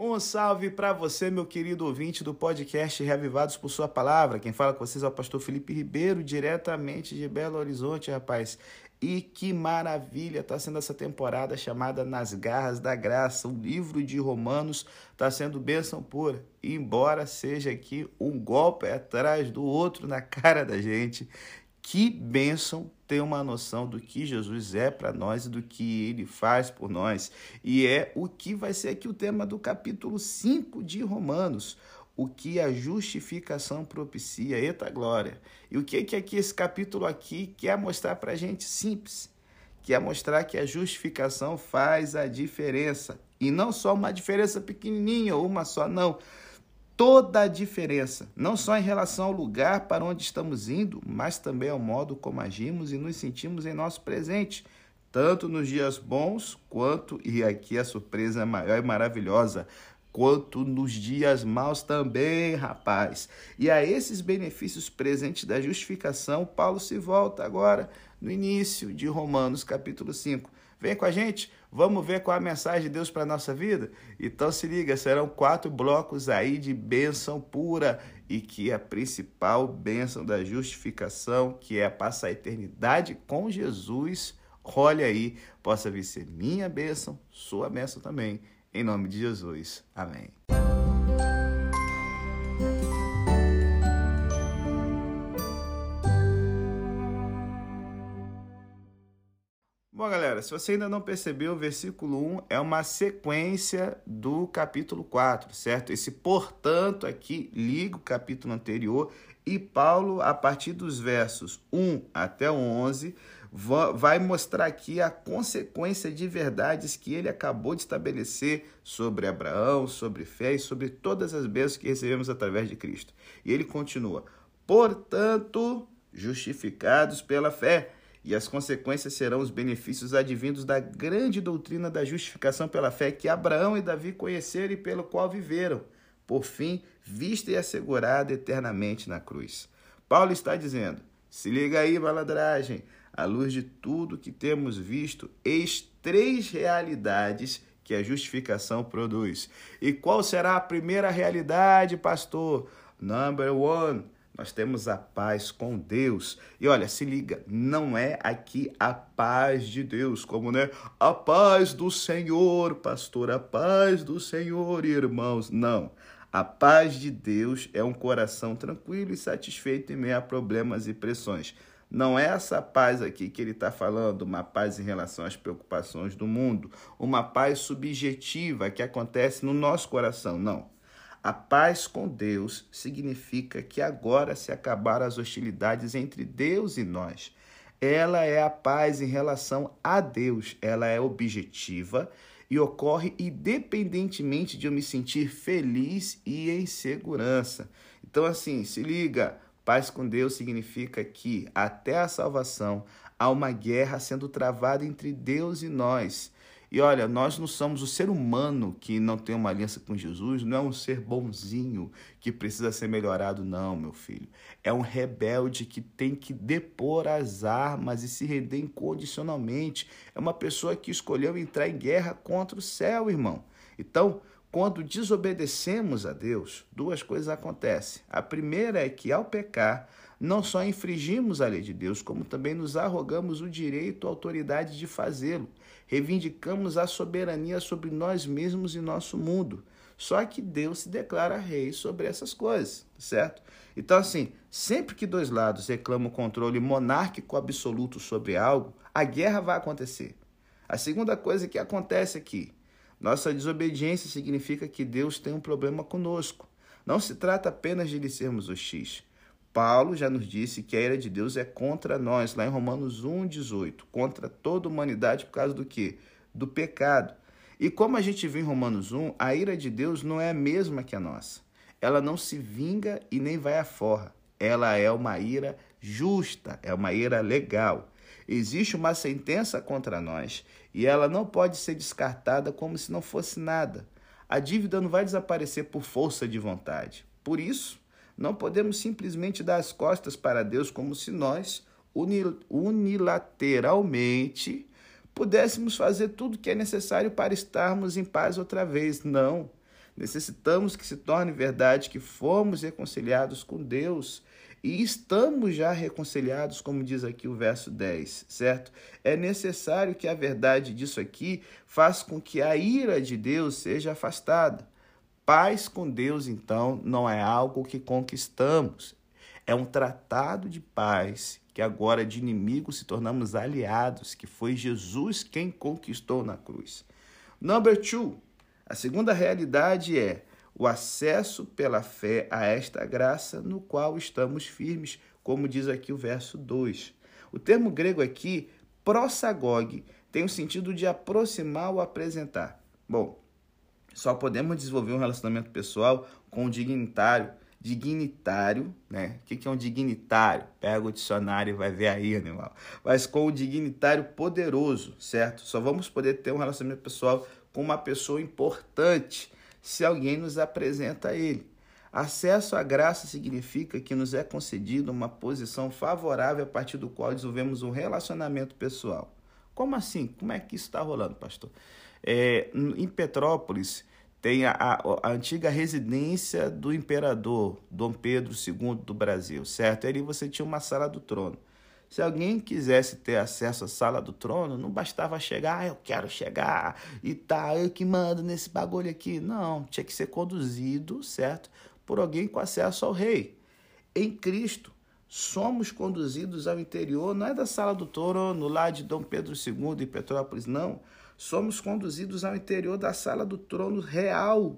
Um salve para você, meu querido ouvinte do podcast Reavivados por Sua Palavra. Quem fala com vocês é o pastor Felipe Ribeiro, diretamente de Belo Horizonte, rapaz. E que maravilha está sendo essa temporada chamada Nas Garras da Graça. O livro de Romanos está sendo bênção pura. Embora seja aqui um golpe atrás do outro na cara da gente, que bênção ter uma noção do que Jesus é para nós e do que ele faz por nós. E é o que vai ser aqui o tema do capítulo 5 de Romanos. O que a justificação propicia, eita glória. E o que que aqui esse capítulo aqui quer mostrar para a gente simples? Quer mostrar que a justificação faz a diferença. E não só uma diferença pequenininha ou uma só, não toda a diferença, não só em relação ao lugar para onde estamos indo, mas também ao modo como agimos e nos sentimos em nosso presente, tanto nos dias bons quanto, e aqui a surpresa maior e maravilhosa, quanto nos dias maus também, rapaz. E a esses benefícios presentes da justificação, Paulo se volta agora no início de Romanos, capítulo 5. Vem com a gente, vamos ver qual é a mensagem de Deus para a nossa vida? Então se liga, serão quatro blocos aí de bênção pura e que a principal bênção da justificação, que é passar a eternidade com Jesus, olha aí, possa vir ser minha bênção, sua bênção também, em nome de Jesus. Amém. Bom, galera, se você ainda não percebeu, o versículo 1 é uma sequência do capítulo 4, certo? Esse portanto aqui liga o capítulo anterior e Paulo, a partir dos versos 1 até 11, vai mostrar aqui a consequência de verdades que ele acabou de estabelecer sobre Abraão, sobre fé e sobre todas as bênçãos que recebemos através de Cristo. E ele continua: portanto, justificados pela fé e as consequências serão os benefícios advindos da grande doutrina da justificação pela fé que Abraão e Davi conheceram e pelo qual viveram, por fim, vista e assegurada eternamente na cruz. Paulo está dizendo: se liga aí, malandragem, à luz de tudo que temos visto, eis três realidades que a justificação produz. E qual será a primeira realidade, pastor? Number one nós temos a paz com Deus. E olha, se liga, não é aqui a paz de Deus, como né? A paz do Senhor, pastor, a paz do Senhor, irmãos. Não. A paz de Deus é um coração tranquilo e satisfeito em meio a problemas e pressões. Não é essa paz aqui que ele está falando, uma paz em relação às preocupações do mundo, uma paz subjetiva que acontece no nosso coração. Não. A paz com Deus significa que agora se acabaram as hostilidades entre Deus e nós. Ela é a paz em relação a Deus, ela é objetiva e ocorre independentemente de eu me sentir feliz e em segurança. Então, assim, se liga: paz com Deus significa que até a salvação há uma guerra sendo travada entre Deus e nós. E olha, nós não somos o ser humano que não tem uma aliança com Jesus, não é um ser bonzinho que precisa ser melhorado, não, meu filho. É um rebelde que tem que depor as armas e se render incondicionalmente. É uma pessoa que escolheu entrar em guerra contra o céu, irmão. Então, quando desobedecemos a Deus, duas coisas acontecem. A primeira é que, ao pecar, não só infringimos a lei de Deus, como também nos arrogamos o direito, a autoridade de fazê-lo. Reivindicamos a soberania sobre nós mesmos e nosso mundo. Só que Deus se declara rei sobre essas coisas, certo? Então, assim, sempre que dois lados reclamam controle monárquico absoluto sobre algo, a guerra vai acontecer. A segunda coisa que acontece aqui, nossa desobediência significa que Deus tem um problema conosco. Não se trata apenas de lhe sermos hostis. Paulo já nos disse que a ira de Deus é contra nós, lá em Romanos 1,18, contra toda a humanidade por causa do quê? Do pecado. E como a gente viu em Romanos 1, a ira de Deus não é a mesma que a nossa. Ela não se vinga e nem vai à forra. Ela é uma ira justa, é uma ira legal. Existe uma sentença contra nós e ela não pode ser descartada como se não fosse nada. A dívida não vai desaparecer por força de vontade. Por isso, não podemos simplesmente dar as costas para Deus como se nós, unilateralmente, pudéssemos fazer tudo o que é necessário para estarmos em paz outra vez. Não. Necessitamos que se torne verdade que fomos reconciliados com Deus e estamos já reconciliados, como diz aqui o verso 10, certo? É necessário que a verdade disso aqui faça com que a ira de Deus seja afastada. Paz com Deus, então, não é algo que conquistamos, é um tratado de paz que agora de inimigos se tornamos aliados, que foi Jesus quem conquistou na cruz. Number two, a segunda realidade é o acesso pela fé a esta graça no qual estamos firmes, como diz aqui o verso 2. O termo grego aqui, prosagog, tem o sentido de aproximar ou apresentar. Bom, só podemos desenvolver um relacionamento pessoal com o dignitário. Dignitário, né? O que é um dignitário? Pega o dicionário e vai ver aí, animal. Mas com o dignitário poderoso, certo? Só vamos poder ter um relacionamento pessoal com uma pessoa importante se alguém nos apresenta a ele. Acesso à graça significa que nos é concedido uma posição favorável a partir do qual desenvolvemos um relacionamento pessoal. Como assim? Como é que isso está rolando, pastor? É, em Petrópolis tem a, a, a, antiga residência do imperador Dom Pedro II do Brasil, certo? E ali você tinha uma sala do trono. Se alguém quisesse ter acesso à sala do trono, não bastava chegar, ah, eu quero chegar e tá, eu que mando nesse bagulho aqui. Não, tinha que ser conduzido, certo? Por alguém com acesso ao rei. Em Cristo, somos conduzidos ao interior, não é da sala do trono lá de Dom Pedro II em Petrópolis, não. Somos conduzidos ao interior da sala do trono real,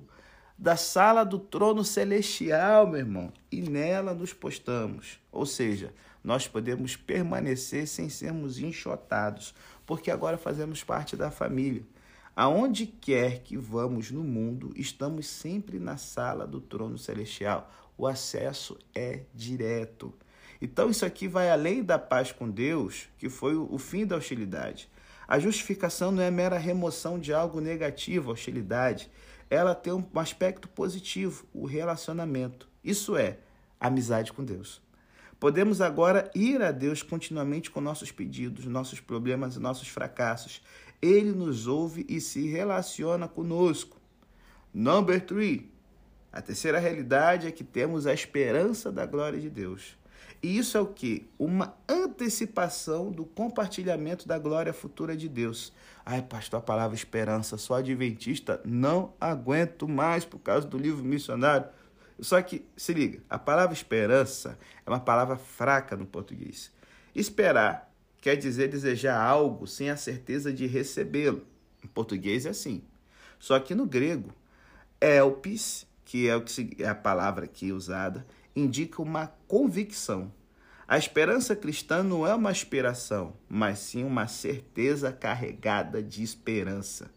da sala do trono celestial, meu irmão, e nela nos postamos. Ou seja, nós podemos permanecer sem sermos enxotados, porque agora fazemos parte da família. Aonde quer que vamos no mundo, estamos sempre na sala do trono celestial. O acesso é direto. Então, isso aqui vai além da paz com Deus, que foi o fim da hostilidade. A justificação não é mera remoção de algo negativo, hostilidade. Ela tem um aspecto positivo, o relacionamento. Isso é, amizade com Deus. Podemos agora ir a Deus continuamente com nossos pedidos, nossos problemas e nossos fracassos. Ele nos ouve e se relaciona conosco. Number three. A terceira realidade é que temos a esperança da glória de Deus. E isso é o que? Uma antecipação do compartilhamento da glória futura de Deus. Ai, pastor, a palavra esperança, sou adventista, não aguento mais por causa do livro missionário. Só que, se liga, a palavra esperança é uma palavra fraca no português. Esperar quer dizer desejar algo sem a certeza de recebê-lo. Em português é assim. Só que no grego, elpis, que é, o que é a palavra aqui usada, indica uma convicção. A esperança cristã não é uma aspiração, mas sim uma certeza carregada de esperança.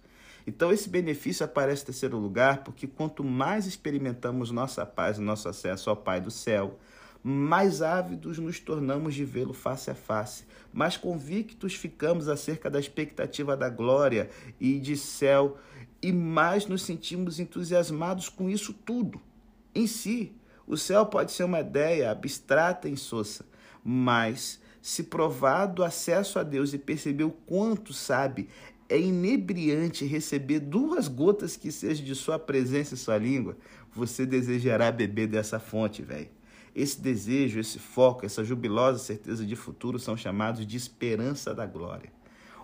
Então, esse benefício aparece em terceiro lugar porque quanto mais experimentamos nossa paz e nosso acesso ao Pai do céu, mais ávidos nos tornamos de vê-lo face a face, mais convictos ficamos acerca da expectativa da glória e de céu, e mais nos sentimos entusiasmados com isso tudo. Em si, o céu pode ser uma ideia abstrata e insossa, mas se provado acesso a Deus e perceber o quanto sabe, é inebriante receber duas gotas que sejam de sua presença em sua língua, você desejará beber dessa fonte, velho. Esse desejo, esse foco, essa jubilosa certeza de futuro são chamados de esperança da glória.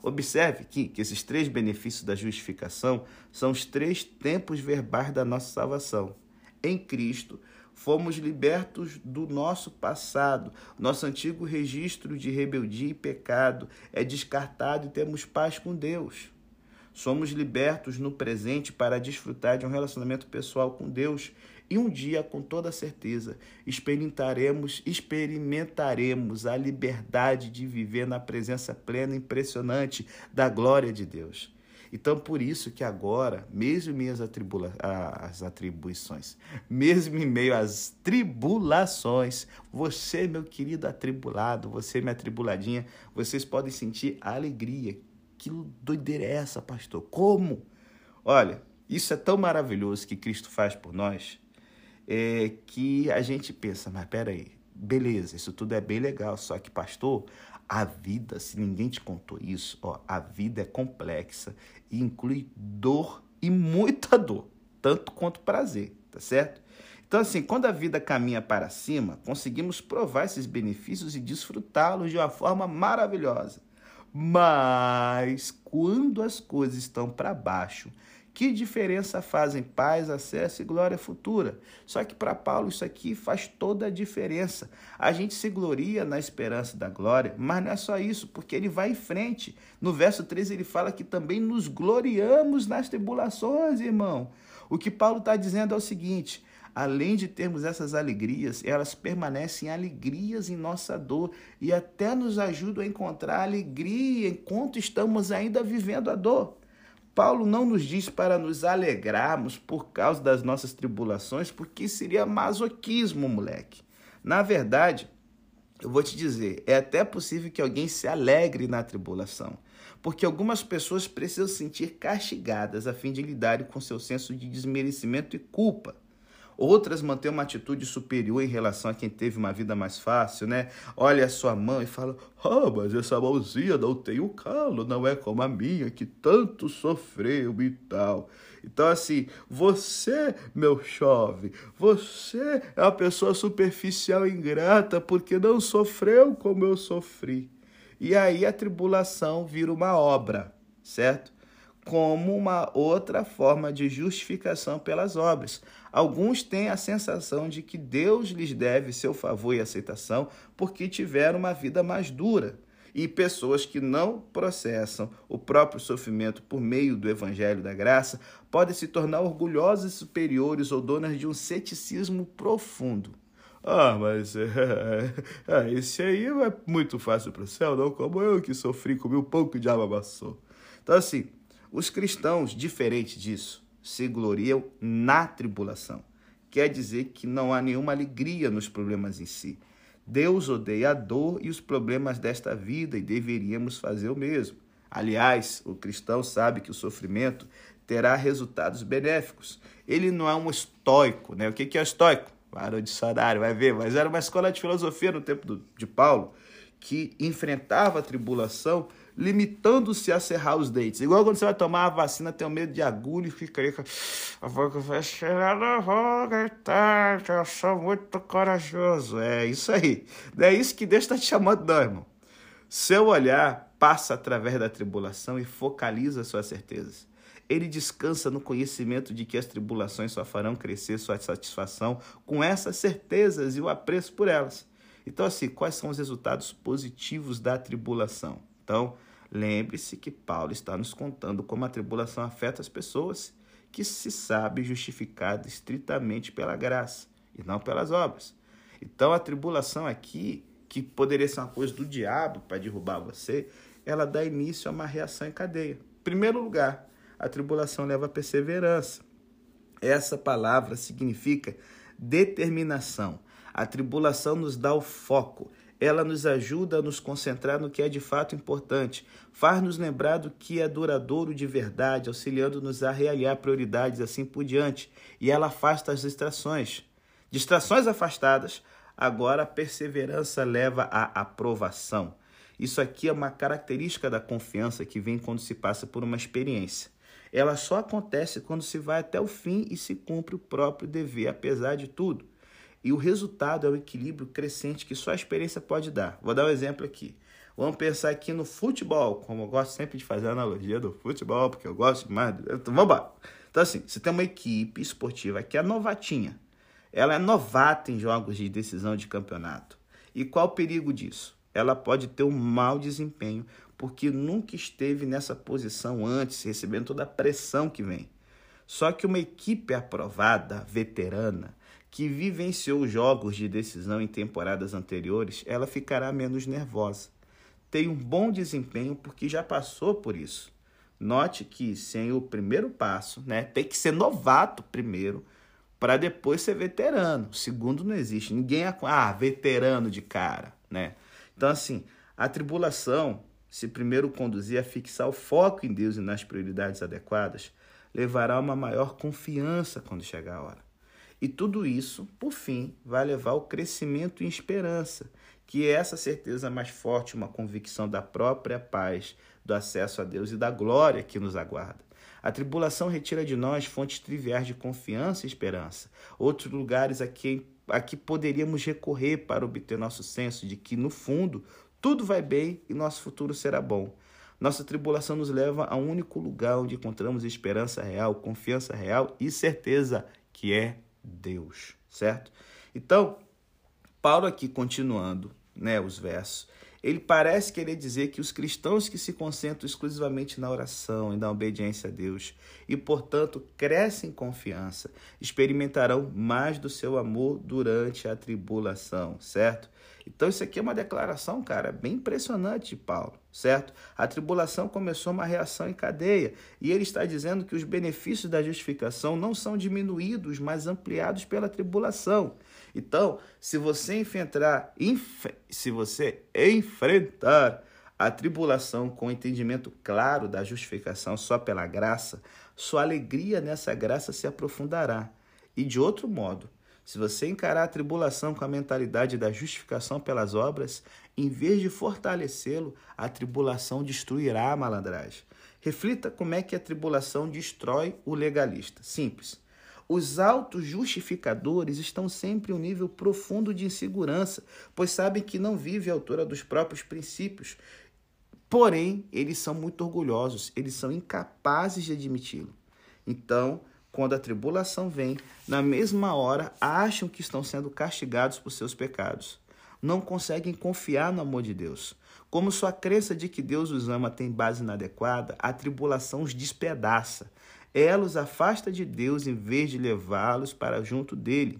Observe que, que esses três benefícios da justificação são os três tempos verbais da nossa salvação. Em Cristo, fomos libertos do nosso passado. Nosso antigo registro de rebeldia e pecado é descartado e temos paz com Deus. Somos libertos no presente para desfrutar de um relacionamento pessoal com Deus e um dia, com toda certeza, experimentaremos, experimentaremos a liberdade de viver na presença plena e impressionante da glória de Deus. Então, por isso que agora, mesmo em minhas atribula as atribuições, mesmo em meio às tribulações, você, meu querido atribulado, você, minha atribuladinha, vocês podem sentir alegria. Que doideira é essa, pastor? Como? Olha, isso é tão maravilhoso que Cristo faz por nós, é que a gente pensa, mas peraí, beleza, isso tudo é bem legal, só que, pastor, a vida, se ninguém te contou isso, ó, a vida é complexa e inclui dor e muita dor. tanto quanto prazer, tá certo? Então, assim, quando a vida caminha para cima, conseguimos provar esses benefícios e desfrutá-los de uma forma maravilhosa. Mas quando as coisas estão para baixo, que diferença fazem paz, acesso e glória futura? Só que para Paulo isso aqui faz toda a diferença. A gente se gloria na esperança da glória, mas não é só isso, porque ele vai em frente. No verso 13 ele fala que também nos gloriamos nas tribulações, irmão. O que Paulo está dizendo é o seguinte: além de termos essas alegrias, elas permanecem alegrias em nossa dor e até nos ajudam a encontrar alegria enquanto estamos ainda vivendo a dor. Paulo não nos diz para nos alegrarmos por causa das nossas tribulações, porque seria masoquismo, moleque. Na verdade, eu vou te dizer, é até possível que alguém se alegre na tribulação, porque algumas pessoas precisam sentir castigadas a fim de lidarem com seu senso de desmerecimento e culpa. Outras mantêm uma atitude superior em relação a quem teve uma vida mais fácil, né? Olha a sua mão e fala: Ah, mas essa mãozinha não tem o calo, não é como a minha, que tanto sofreu e tal. Então, assim, você, meu chove, você é uma pessoa superficial e ingrata porque não sofreu como eu sofri. E aí a tribulação vira uma obra, certo? como uma outra forma de justificação pelas obras. Alguns têm a sensação de que Deus lhes deve seu favor e aceitação porque tiveram uma vida mais dura. E pessoas que não processam o próprio sofrimento por meio do evangelho da graça podem se tornar orgulhosas superiores ou donas de um ceticismo profundo. Ah, mas é, é, esse aí é muito fácil para o céu, não como eu que sofri, comi um pouco de diabo amassou. Então, assim, os cristãos, diferente disso, se gloriam na tribulação. Quer dizer que não há nenhuma alegria nos problemas em si. Deus odeia a dor e os problemas desta vida e deveríamos fazer o mesmo. Aliás, o cristão sabe que o sofrimento terá resultados benéficos. Ele não é um estoico, né? O que é estoico? Parou de dicionário, vai ver, mas era uma escola de filosofia no tempo de Paulo que enfrentava a tribulação limitando-se a serrar os dentes. Igual quando você vai tomar a vacina, tem medo de agulha e fica aí com a boca fechada, eu sou muito corajoso. É isso aí. Não é isso que Deus está te chamando, não, irmão. Seu olhar passa através da tribulação e focaliza suas certezas. Ele descansa no conhecimento de que as tribulações só farão crescer sua satisfação com essas certezas e o apreço por elas. Então, assim, quais são os resultados positivos da tribulação? Então, Lembre-se que Paulo está nos contando como a tribulação afeta as pessoas que se sabe justificado estritamente pela graça e não pelas obras. Então a tribulação aqui, que poderia ser uma coisa do diabo para derrubar você, ela dá início a uma reação em cadeia. Em primeiro lugar, a tribulação leva à perseverança. Essa palavra significa determinação. A tribulação nos dá o foco, ela nos ajuda a nos concentrar no que é de fato importante, faz-nos lembrar do que é duradouro de verdade, auxiliando-nos a realinhar prioridades assim por diante, e ela afasta as distrações. Distrações afastadas, agora a perseverança leva à aprovação. Isso aqui é uma característica da confiança que vem quando se passa por uma experiência. Ela só acontece quando se vai até o fim e se cumpre o próprio dever, apesar de tudo. E o resultado é o equilíbrio crescente que só a experiência pode dar. Vou dar um exemplo aqui. Vamos pensar aqui no futebol, como eu gosto sempre de fazer a analogia do futebol, porque eu gosto mais. Então, vamos lá. Então, assim, você tem uma equipe esportiva que é novatinha. Ela é novata em jogos de decisão de campeonato. E qual o perigo disso? Ela pode ter um mau desempenho, porque nunca esteve nessa posição antes, recebendo toda a pressão que vem. Só que uma equipe aprovada, veterana, que vivenciou jogos de decisão em temporadas anteriores, ela ficará menos nervosa. Tem um bom desempenho porque já passou por isso. Note que sem o primeiro passo, né, tem que ser novato primeiro para depois ser veterano. Segundo não existe. Ninguém é ah, veterano de cara, né? Então assim, a tribulação, se primeiro conduzir a fixar o foco em Deus e nas prioridades adequadas, levará a uma maior confiança quando chegar a hora. E tudo isso, por fim, vai levar ao crescimento em esperança, que é essa certeza mais forte, uma convicção da própria paz, do acesso a Deus e da glória que nos aguarda. A tribulação retira de nós fontes triviais de confiança e esperança. Outros lugares a que, a que poderíamos recorrer para obter nosso senso de que, no fundo, tudo vai bem e nosso futuro será bom. Nossa tribulação nos leva a um único lugar onde encontramos esperança real, confiança real e certeza, que é Deus, certo? Então, Paulo aqui continuando, né, os versos, ele parece querer dizer que os cristãos que se concentram exclusivamente na oração e na obediência a Deus e, portanto, crescem em confiança, experimentarão mais do seu amor durante a tribulação, certo? Então, isso aqui é uma declaração, cara, bem impressionante de Paulo, certo? A tribulação começou uma reação em cadeia e ele está dizendo que os benefícios da justificação não são diminuídos, mas ampliados pela tribulação. Então, se você enfrentar, se você enfrentar a tribulação com o entendimento claro da justificação só pela graça, sua alegria nessa graça se aprofundará. E de outro modo, se você encarar a tribulação com a mentalidade da justificação pelas obras, em vez de fortalecê-lo, a tribulação destruirá a malandragem. Reflita como é que a tribulação destrói o legalista. Simples. Os autos justificadores estão sempre em um nível profundo de insegurança, pois sabem que não vivem à altura dos próprios princípios. Porém, eles são muito orgulhosos, eles são incapazes de admiti-lo. Então, quando a tribulação vem, na mesma hora acham que estão sendo castigados por seus pecados. Não conseguem confiar no amor de Deus. Como sua crença de que Deus os ama tem base inadequada, a tribulação os despedaça. Ela os afasta de Deus em vez de levá-los para junto dele.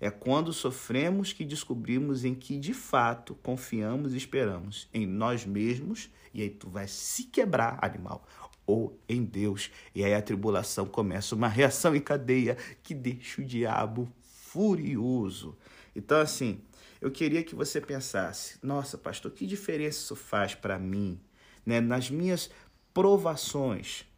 É quando sofremos que descobrimos em que de fato confiamos e esperamos em nós mesmos, e aí tu vai se quebrar, animal, ou em Deus. E aí a tribulação começa uma reação em cadeia que deixa o diabo furioso. Então, assim, eu queria que você pensasse: nossa, pastor, que diferença isso faz para mim, né? nas minhas provações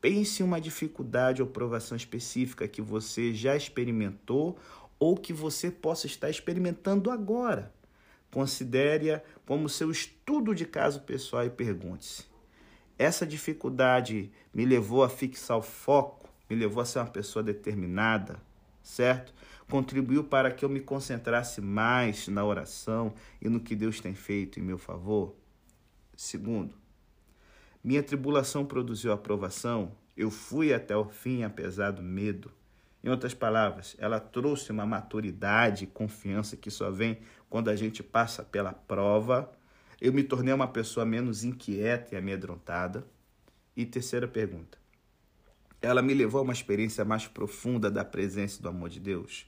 Pense em uma dificuldade ou provação específica que você já experimentou ou que você possa estar experimentando agora. Considere-a como seu estudo de caso pessoal e pergunte-se: essa dificuldade me levou a fixar o foco, me levou a ser uma pessoa determinada, certo? Contribuiu para que eu me concentrasse mais na oração e no que Deus tem feito em meu favor? Segundo, minha tribulação produziu aprovação, eu fui até o fim apesar do medo. Em outras palavras, ela trouxe uma maturidade e confiança que só vem quando a gente passa pela prova. Eu me tornei uma pessoa menos inquieta e amedrontada. E terceira pergunta: ela me levou a uma experiência mais profunda da presença e do amor de Deus?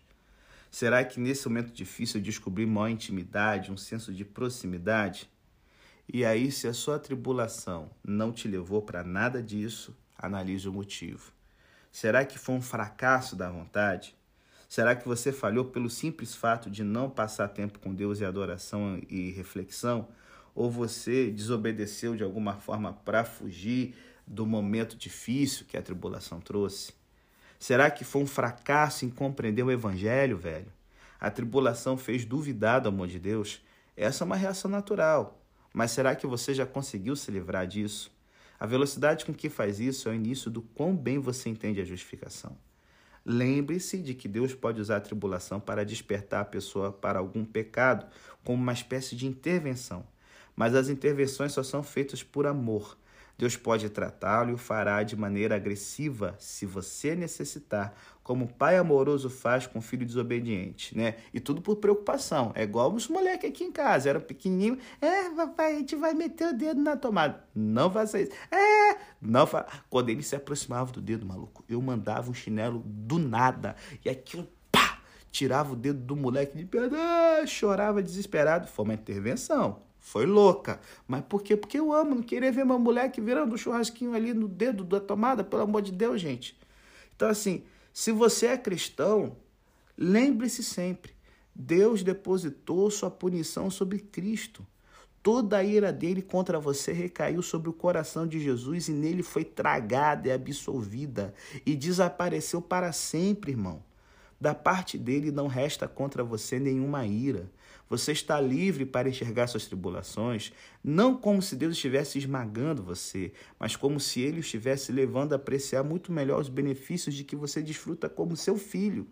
Será que nesse momento difícil eu descobri maior intimidade, um senso de proximidade? E aí, se a sua tribulação não te levou para nada disso, analise o motivo. Será que foi um fracasso da vontade? Será que você falhou pelo simples fato de não passar tempo com Deus e adoração e reflexão? Ou você desobedeceu de alguma forma para fugir do momento difícil que a tribulação trouxe? Será que foi um fracasso em compreender o Evangelho, velho? A tribulação fez duvidar do amor de Deus? Essa é uma reação natural. Mas será que você já conseguiu se livrar disso? A velocidade com que faz isso é o início do quão bem você entende a justificação. Lembre-se de que Deus pode usar a tribulação para despertar a pessoa para algum pecado, como uma espécie de intervenção. Mas as intervenções só são feitas por amor. Deus pode tratá-lo e o fará de maneira agressiva se você necessitar, como o pai amoroso faz com o filho desobediente, né? E tudo por preocupação. É igual os moleques aqui em casa, era pequenininho. É, papai, a gente vai meter o dedo na tomada. Não faça isso. É, não fa... Quando ele se aproximava do dedo, maluco, eu mandava um chinelo do nada. E aquilo, pá, tirava o dedo do moleque de pedra, chorava desesperado. Foi uma intervenção. Foi louca. Mas por quê? Porque eu amo. Não queria ver uma moleque virando um churrasquinho ali no dedo da tomada, pelo amor de Deus, gente. Então, assim, se você é cristão, lembre-se sempre: Deus depositou sua punição sobre Cristo. Toda a ira dele contra você recaiu sobre o coração de Jesus e nele foi tragada e absolvida e desapareceu para sempre, irmão. Da parte dele não resta contra você nenhuma ira. Você está livre para enxergar suas tribulações, não como se Deus estivesse esmagando você, mas como se ele estivesse levando a apreciar muito melhor os benefícios de que você desfruta como seu filho.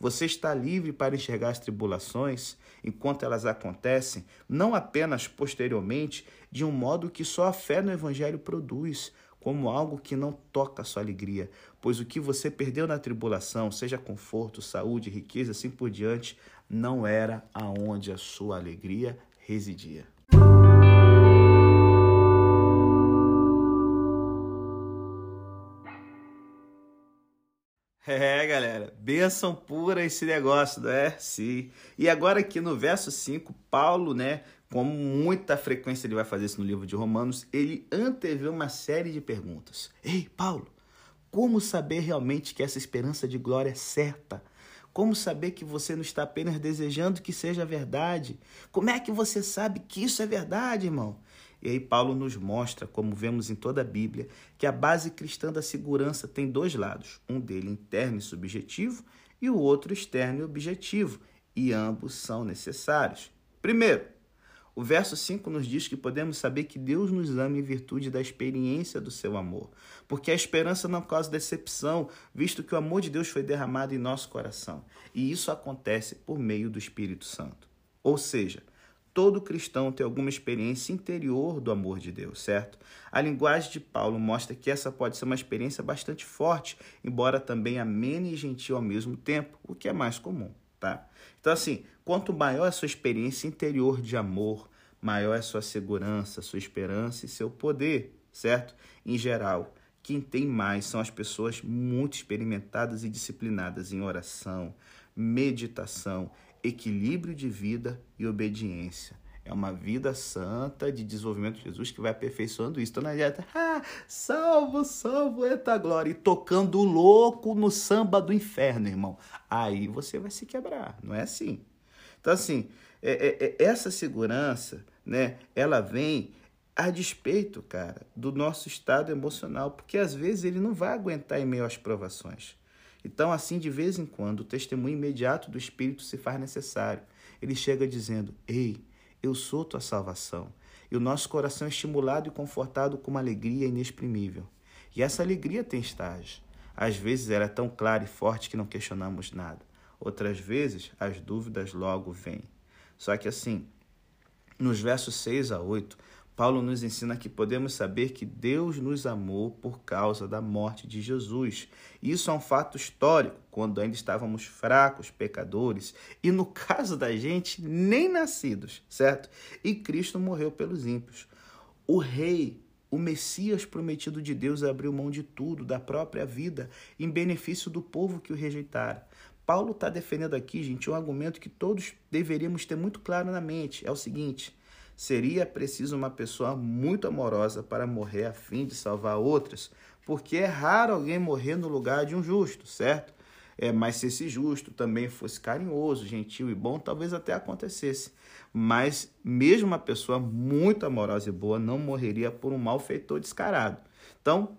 Você está livre para enxergar as tribulações enquanto elas acontecem, não apenas posteriormente, de um modo que só a fé no Evangelho produz, como algo que não toca a sua alegria, pois o que você perdeu na tribulação, seja conforto, saúde, riqueza, assim por diante, não era aonde a sua alegria residia. É, galera, bênção pura esse negócio, não é? Sim. E agora aqui no verso 5, Paulo, né, com muita frequência ele vai fazer isso no livro de Romanos, ele antevê uma série de perguntas. Ei, Paulo, como saber realmente que essa esperança de glória é certa? Como saber que você não está apenas desejando que seja verdade? Como é que você sabe que isso é verdade, irmão? E aí Paulo nos mostra, como vemos em toda a Bíblia, que a base cristã da segurança tem dois lados, um dele interno e subjetivo e o outro externo e objetivo, e ambos são necessários. Primeiro, o verso 5 nos diz que podemos saber que Deus nos ama em virtude da experiência do seu amor, porque a esperança não causa decepção, visto que o amor de Deus foi derramado em nosso coração, e isso acontece por meio do Espírito Santo. Ou seja, todo cristão tem alguma experiência interior do amor de Deus, certo? A linguagem de Paulo mostra que essa pode ser uma experiência bastante forte, embora também amena e gentil ao mesmo tempo, o que é mais comum, tá? Então, assim, quanto maior a sua experiência interior de amor, maior é sua segurança, sua esperança e seu poder, certo? Em geral, quem tem mais são as pessoas muito experimentadas e disciplinadas em oração, meditação, equilíbrio de vida e obediência. É uma vida santa de desenvolvimento de Jesus que vai aperfeiçoando isso. Então não adianta, ah, salvo, salvo, eita glória, e tocando louco no samba do inferno, irmão. Aí você vai se quebrar, não é assim. Então, assim, é, é, é, essa segurança, né, ela vem a despeito, cara, do nosso estado emocional, porque às vezes ele não vai aguentar em meio às provações. Então, assim, de vez em quando, o testemunho imediato do Espírito se faz necessário. Ele chega dizendo: Ei, eu sou tua salvação. E o nosso coração é estimulado e confortado com uma alegria inexprimível. E essa alegria tem estágio. Às vezes ela é tão clara e forte que não questionamos nada. Outras vezes as dúvidas logo vêm. Só que assim, nos versos 6 a 8, Paulo nos ensina que podemos saber que Deus nos amou por causa da morte de Jesus. Isso é um fato histórico, quando ainda estávamos fracos, pecadores, e no caso da gente, nem nascidos, certo? E Cristo morreu pelos ímpios. O rei, o Messias prometido de Deus, abriu mão de tudo, da própria vida, em benefício do povo que o rejeitara. Paulo está defendendo aqui, gente, um argumento que todos deveríamos ter muito claro na mente. É o seguinte Seria preciso uma pessoa muito amorosa para morrer a fim de salvar outras, porque é raro alguém morrer no lugar de um justo, certo? É, mas se esse justo também fosse carinhoso, gentil e bom, talvez até acontecesse. Mas mesmo uma pessoa muito amorosa e boa não morreria por um malfeitor descarado. Então,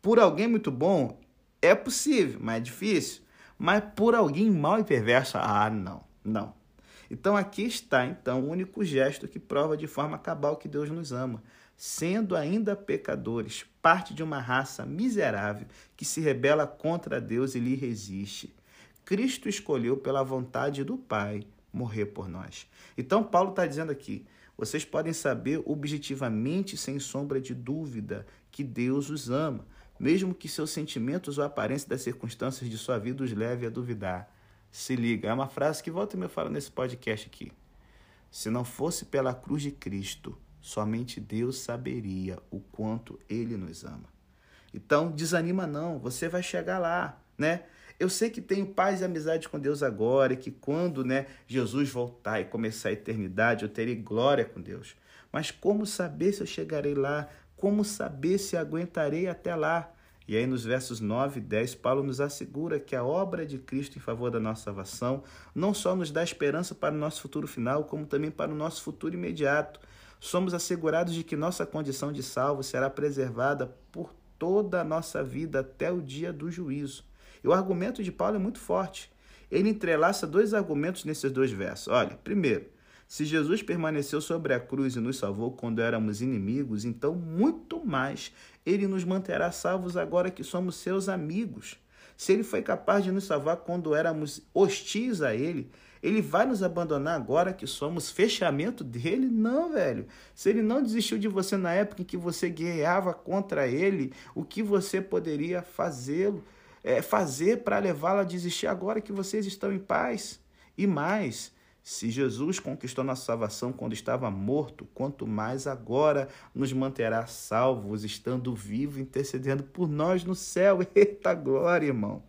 por alguém muito bom, é possível, mas é difícil. Mas por alguém mau e perverso, ah, não, não. Então aqui está então o único gesto que prova de forma cabal que Deus nos ama, sendo ainda pecadores, parte de uma raça miserável que se rebela contra Deus e lhe resiste. Cristo escolheu pela vontade do Pai morrer por nós. Então Paulo está dizendo aqui: vocês podem saber objetivamente, sem sombra de dúvida, que Deus os ama, mesmo que seus sentimentos ou aparência das circunstâncias de sua vida os leve a duvidar. Se liga, é uma frase que volta e me fala nesse podcast aqui. Se não fosse pela cruz de Cristo, somente Deus saberia o quanto ele nos ama. Então, desanima não, você vai chegar lá, né? Eu sei que tenho paz e amizade com Deus agora e que quando, né, Jesus voltar e começar a eternidade, eu terei glória com Deus. Mas como saber se eu chegarei lá? Como saber se aguentarei até lá? E aí, nos versos 9 e 10, Paulo nos assegura que a obra de Cristo em favor da nossa salvação não só nos dá esperança para o nosso futuro final, como também para o nosso futuro imediato. Somos assegurados de que nossa condição de salvo será preservada por toda a nossa vida até o dia do juízo. E o argumento de Paulo é muito forte. ele entrelaça dois argumentos nesses dois versos. Olha, primeiro, se Jesus permaneceu sobre a cruz e nos salvou quando éramos inimigos, então muito mais ele nos manterá salvos agora que somos seus amigos. Se ele foi capaz de nos salvar quando éramos hostis a ele, ele vai nos abandonar agora que somos fechamento dele? Não, velho. Se ele não desistiu de você na época em que você guerreava contra ele, o que você poderia fazê-lo? É, fazer para levá-lo a desistir agora que vocês estão em paz? E mais, se Jesus conquistou nossa salvação quando estava morto, quanto mais agora nos manterá salvos, estando vivo, intercedendo por nós no céu. Eita glória, irmão!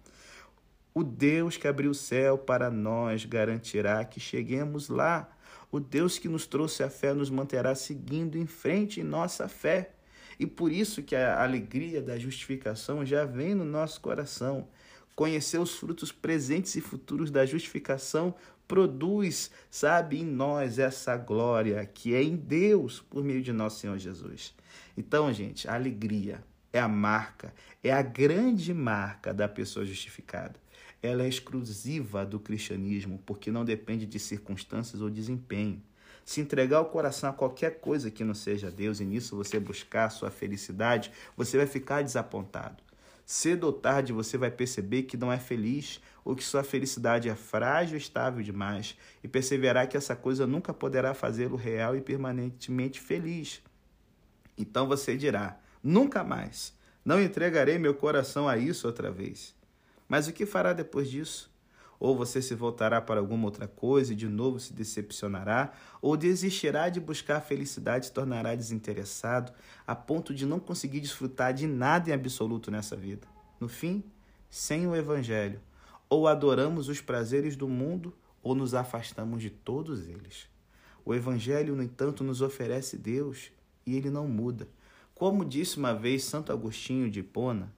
O Deus que abriu o céu para nós garantirá que cheguemos lá. O Deus que nos trouxe a fé nos manterá seguindo em frente em nossa fé. E por isso que a alegria da justificação já vem no nosso coração. Conhecer os frutos presentes e futuros da justificação produz, sabe, em nós essa glória que é em Deus por meio de nosso Senhor Jesus. Então, gente, a alegria é a marca, é a grande marca da pessoa justificada ela é exclusiva do cristianismo, porque não depende de circunstâncias ou desempenho. Se entregar o coração a qualquer coisa que não seja Deus e nisso você buscar sua felicidade, você vai ficar desapontado. Cedo ou tarde você vai perceber que não é feliz ou que sua felicidade é frágil e estável demais e perceberá que essa coisa nunca poderá fazê-lo real e permanentemente feliz. Então você dirá: nunca mais, não entregarei meu coração a isso outra vez. Mas o que fará depois disso? Ou você se voltará para alguma outra coisa e de novo se decepcionará, ou desistirá de buscar a felicidade e se tornará desinteressado, a ponto de não conseguir desfrutar de nada em absoluto nessa vida. No fim, sem o Evangelho, ou adoramos os prazeres do mundo, ou nos afastamos de todos eles. O Evangelho, no entanto, nos oferece Deus e ele não muda. Como disse uma vez Santo Agostinho de Hipona,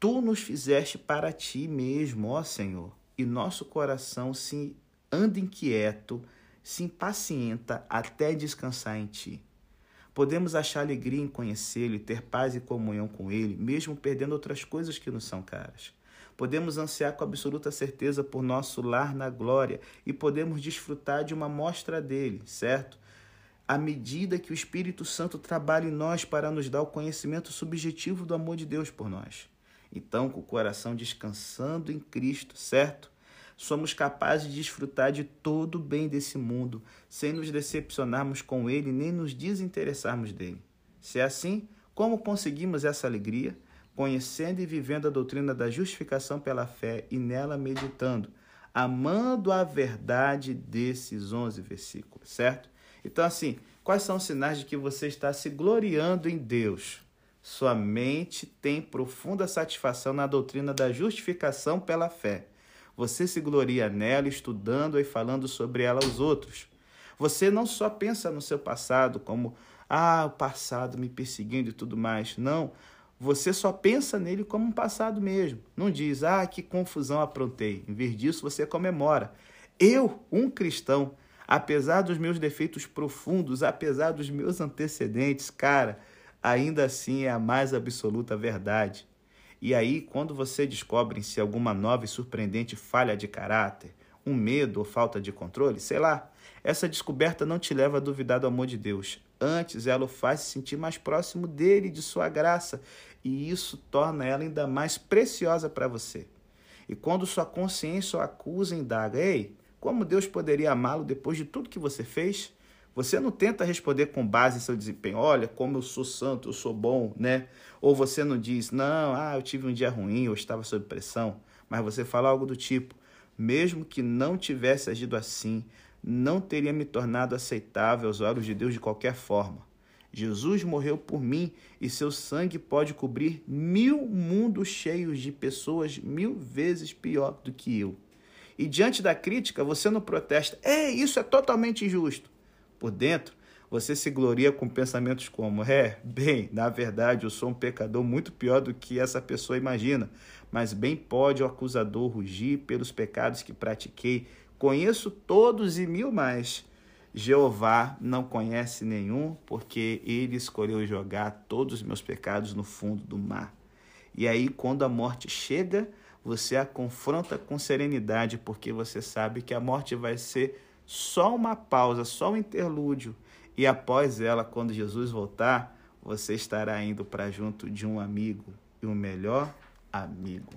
Tu nos fizeste para ti mesmo, ó Senhor, e nosso coração se anda inquieto, se impacienta até descansar em ti. Podemos achar alegria em conhecê-lo e ter paz e comunhão com ele, mesmo perdendo outras coisas que nos são caras. Podemos ansiar com absoluta certeza por nosso lar na glória e podemos desfrutar de uma mostra dele, certo? À medida que o Espírito Santo trabalha em nós para nos dar o conhecimento subjetivo do amor de Deus por nós. Então, com o coração descansando em Cristo, certo? Somos capazes de desfrutar de todo o bem desse mundo, sem nos decepcionarmos com ele nem nos desinteressarmos dele. Se é assim, como conseguimos essa alegria? Conhecendo e vivendo a doutrina da justificação pela fé e nela meditando, amando a verdade desses 11 versículos, certo? Então, assim, quais são os sinais de que você está se gloriando em Deus? Sua mente tem profunda satisfação na doutrina da justificação pela fé. Você se gloria nela, estudando e falando sobre ela aos outros. Você não só pensa no seu passado como, ah, o passado me perseguindo e tudo mais. Não. Você só pensa nele como um passado mesmo. Não diz, ah, que confusão aprontei. Em vez disso, você comemora. Eu, um cristão, apesar dos meus defeitos profundos, apesar dos meus antecedentes, cara, ainda assim é a mais absoluta verdade. E aí, quando você descobre em si alguma nova e surpreendente falha de caráter, um medo ou falta de controle, sei lá, essa descoberta não te leva a duvidar do amor de Deus. Antes, ela o faz se sentir mais próximo dele, de sua graça, e isso torna ela ainda mais preciosa para você. E quando sua consciência o acusa e indaga, ei, como Deus poderia amá-lo depois de tudo que você fez? Você não tenta responder com base em seu desempenho. Olha, como eu sou santo, eu sou bom, né? Ou você não diz, não, ah, eu tive um dia ruim, eu estava sob pressão. Mas você fala algo do tipo, mesmo que não tivesse agido assim, não teria me tornado aceitável aos olhos de Deus de qualquer forma. Jesus morreu por mim e seu sangue pode cobrir mil mundos cheios de pessoas mil vezes pior do que eu. E diante da crítica, você não protesta. É, isso é totalmente injusto por dentro, você se gloria com pensamentos como: é, bem, na verdade eu sou um pecador muito pior do que essa pessoa imagina, mas bem pode o acusador rugir pelos pecados que pratiquei. Conheço todos e mil mais. Jeová não conhece nenhum, porque ele escolheu jogar todos os meus pecados no fundo do mar. E aí, quando a morte chega, você a confronta com serenidade, porque você sabe que a morte vai ser só uma pausa, só um interlúdio. E após ela, quando Jesus voltar, você estará indo para junto de um amigo e um melhor amigo.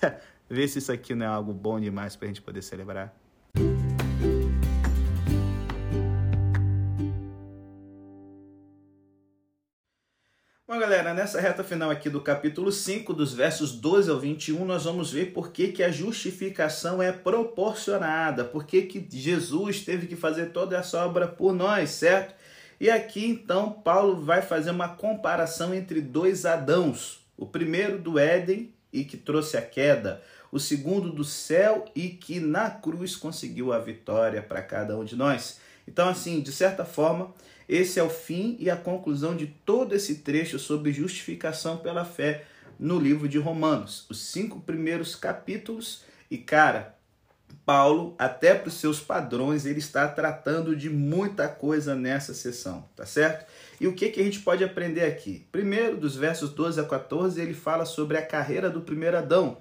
Vê se isso aqui não é algo bom demais para a gente poder celebrar. Galera, nessa reta final aqui do capítulo 5, dos versos 12 ao 21, nós vamos ver por que, que a justificação é proporcionada, por que, que Jesus teve que fazer toda essa obra por nós, certo? E aqui então Paulo vai fazer uma comparação entre dois Adãos, o primeiro do Éden e que trouxe a queda, o segundo do céu e que na cruz conseguiu a vitória para cada um de nós. Então, assim, de certa forma, esse é o fim e a conclusão de todo esse trecho sobre justificação pela fé no livro de Romanos, os cinco primeiros capítulos. E cara, Paulo, até para os seus padrões, ele está tratando de muita coisa nessa sessão, tá certo? E o que, que a gente pode aprender aqui? Primeiro, dos versos 12 a 14, ele fala sobre a carreira do primeiro Adão.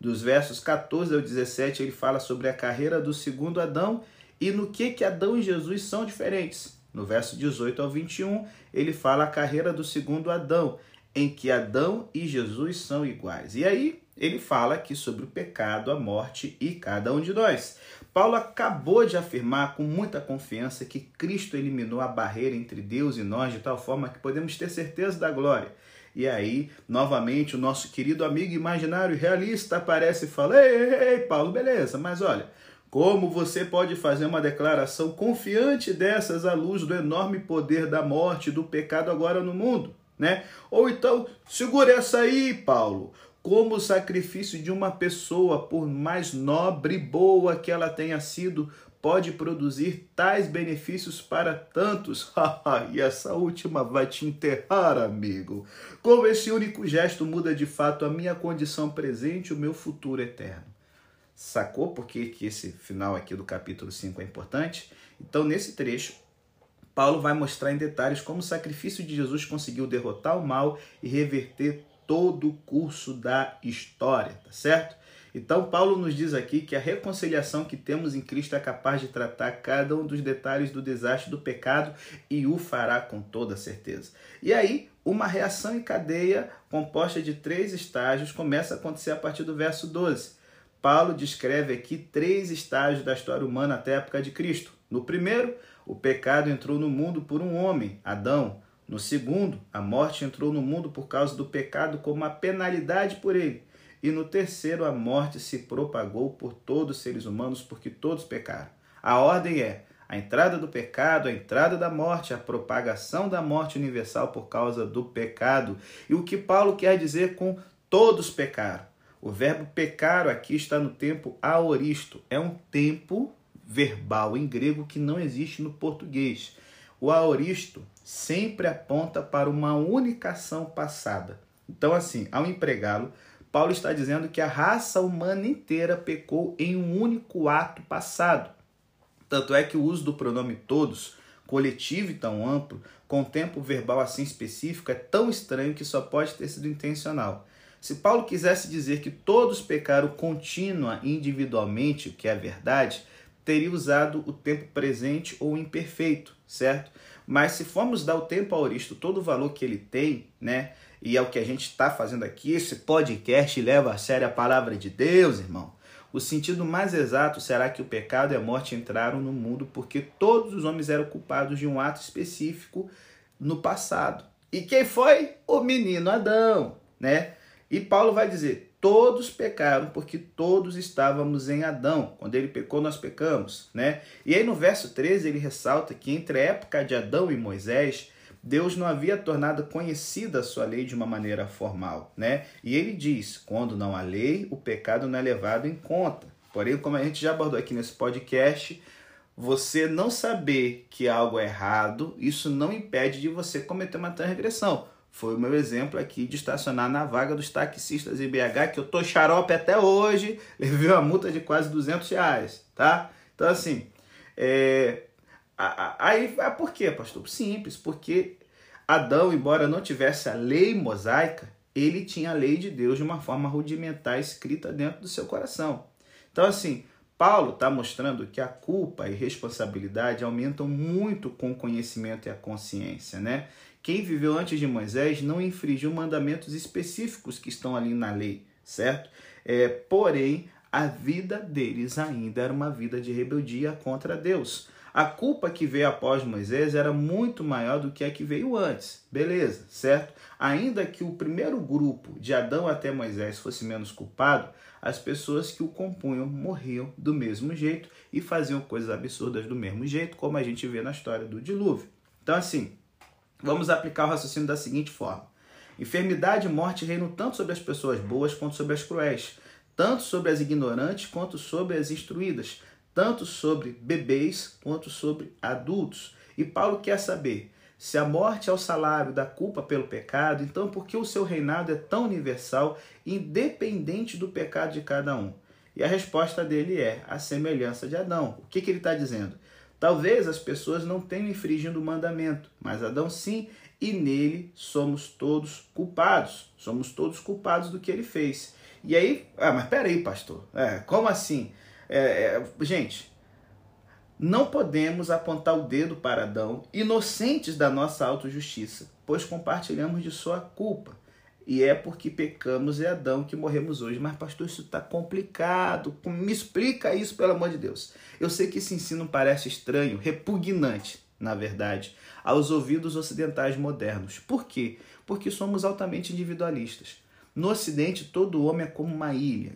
Dos versos 14 ao 17, ele fala sobre a carreira do segundo Adão e no que, que Adão e Jesus são diferentes. No verso 18 ao 21, ele fala a carreira do segundo Adão, em que Adão e Jesus são iguais. E aí ele fala aqui sobre o pecado, a morte e cada um de nós. Paulo acabou de afirmar com muita confiança que Cristo eliminou a barreira entre Deus e nós de tal forma que podemos ter certeza da glória. E aí, novamente, o nosso querido amigo imaginário realista aparece e fala: Ei, ei, ei, Paulo, beleza, mas olha, como você pode fazer uma declaração confiante dessas à luz do enorme poder da morte do pecado agora no mundo? Né? Ou então, segura essa aí, Paulo. Como o sacrifício de uma pessoa, por mais nobre e boa que ela tenha sido, pode produzir tais benefícios para tantos. e essa última vai te enterrar, amigo. Como esse único gesto muda de fato a minha condição presente e o meu futuro eterno. Sacou por que, que esse final aqui do capítulo 5 é importante? Então, nesse trecho, Paulo vai mostrar em detalhes como o sacrifício de Jesus conseguiu derrotar o mal e reverter todo o curso da história, tá certo? Então, Paulo nos diz aqui que a reconciliação que temos em Cristo é capaz de tratar cada um dos detalhes do desastre do pecado e o fará com toda certeza. E aí, uma reação em cadeia composta de três estágios começa a acontecer a partir do verso 12. Paulo descreve aqui três estágios da história humana até a época de Cristo. No primeiro, o pecado entrou no mundo por um homem, Adão. No segundo, a morte entrou no mundo por causa do pecado como uma penalidade por ele. E no terceiro, a morte se propagou por todos os seres humanos, porque todos pecaram. A ordem é a entrada do pecado, a entrada da morte, a propagação da morte universal por causa do pecado. E o que Paulo quer dizer com todos pecaram? O verbo pecar aqui está no tempo aoristo. É um tempo verbal em grego que não existe no português. O aoristo sempre aponta para uma única ação passada. Então, assim, ao empregá-lo, Paulo está dizendo que a raça humana inteira pecou em um único ato passado. Tanto é que o uso do pronome todos, coletivo e tão amplo, com tempo verbal assim específico, é tão estranho que só pode ter sido intencional. Se Paulo quisesse dizer que todos pecaram contínua individualmente, o que é verdade, teria usado o tempo presente ou imperfeito, certo? Mas se formos dar o tempo auristo todo o valor que ele tem, né? E é o que a gente está fazendo aqui, esse podcast leva a sério a palavra de Deus, irmão. O sentido mais exato será que o pecado e a morte entraram no mundo porque todos os homens eram culpados de um ato específico no passado. E quem foi? O menino Adão, né? E Paulo vai dizer: todos pecaram porque todos estávamos em Adão. Quando ele pecou, nós pecamos, né? E aí no verso 13 ele ressalta que entre a época de Adão e Moisés, Deus não havia tornado conhecida a sua lei de uma maneira formal, né? E ele diz: quando não há lei, o pecado não é levado em conta. Porém, como a gente já abordou aqui nesse podcast, você não saber que algo é errado, isso não impede de você cometer uma transgressão. Foi o meu exemplo aqui de estacionar na vaga dos taxistas IBH, que eu tô xarope até hoje, levei uma multa de quase 200 reais, tá? Então, assim, é... aí, por quê, pastor? Simples, porque Adão, embora não tivesse a lei mosaica, ele tinha a lei de Deus de uma forma rudimentar escrita dentro do seu coração. Então, assim, Paulo está mostrando que a culpa e responsabilidade aumentam muito com o conhecimento e a consciência, né? Quem viveu antes de Moisés não infringiu mandamentos específicos que estão ali na lei, certo? É, porém, a vida deles ainda era uma vida de rebeldia contra Deus. A culpa que veio após Moisés era muito maior do que a que veio antes. Beleza, certo? Ainda que o primeiro grupo, de Adão até Moisés, fosse menos culpado, as pessoas que o compunham morriam do mesmo jeito e faziam coisas absurdas do mesmo jeito, como a gente vê na história do dilúvio. Então, assim, vamos aplicar o raciocínio da seguinte forma: enfermidade e morte reinam tanto sobre as pessoas boas quanto sobre as cruéis, tanto sobre as ignorantes quanto sobre as instruídas tanto sobre bebês quanto sobre adultos. E Paulo quer saber se a morte é o salário da culpa pelo pecado, então por que o seu reinado é tão universal, independente do pecado de cada um? E a resposta dele é a semelhança de Adão. O que, que ele está dizendo? Talvez as pessoas não tenham infringido o mandamento, mas Adão sim, e nele somos todos culpados. Somos todos culpados do que ele fez. E aí, ah, mas peraí, pastor, é, como assim? É, é, gente, não podemos apontar o dedo para Adão, inocentes da nossa autojustiça, pois compartilhamos de sua culpa. E é porque pecamos é Adão que morremos hoje. Mas, pastor, isso está complicado. Me explica isso, pelo amor de Deus. Eu sei que esse ensino parece estranho, repugnante, na verdade, aos ouvidos ocidentais modernos. Por quê? Porque somos altamente individualistas. No Ocidente, todo homem é como uma ilha,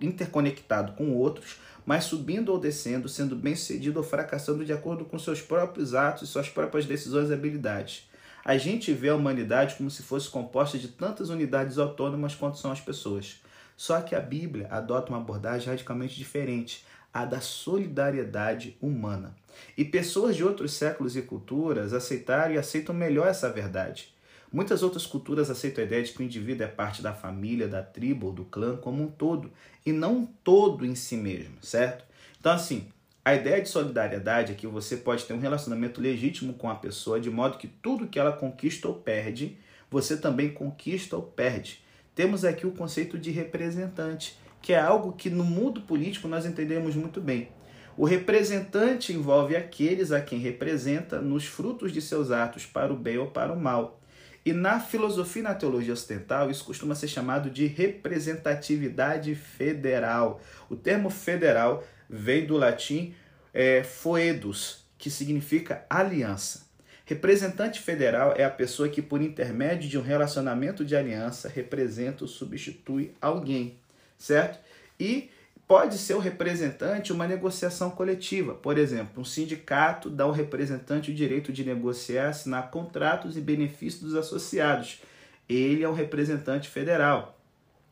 interconectado com outros, mas subindo ou descendo, sendo bem-sucedido ou fracassando de acordo com seus próprios atos e suas próprias decisões e habilidades. A gente vê a humanidade como se fosse composta de tantas unidades autônomas quanto são as pessoas. Só que a Bíblia adota uma abordagem radicalmente diferente, a da solidariedade humana. E pessoas de outros séculos e culturas aceitaram e aceitam melhor essa verdade. Muitas outras culturas aceitam a ideia de que o indivíduo é parte da família, da tribo ou do clã como um todo, e não um todo em si mesmo, certo? Então, assim, a ideia de solidariedade é que você pode ter um relacionamento legítimo com a pessoa, de modo que tudo que ela conquista ou perde, você também conquista ou perde. Temos aqui o conceito de representante, que é algo que no mundo político nós entendemos muito bem. O representante envolve aqueles a quem representa nos frutos de seus atos para o bem ou para o mal. E na filosofia e na teologia ocidental, isso costuma ser chamado de representatividade federal. O termo federal vem do latim é, foedus, que significa aliança. Representante federal é a pessoa que, por intermédio de um relacionamento de aliança, representa ou substitui alguém, certo? E Pode ser o representante uma negociação coletiva. Por exemplo, um sindicato dá ao representante o direito de negociar, assinar contratos e benefícios dos associados. Ele é um representante federal.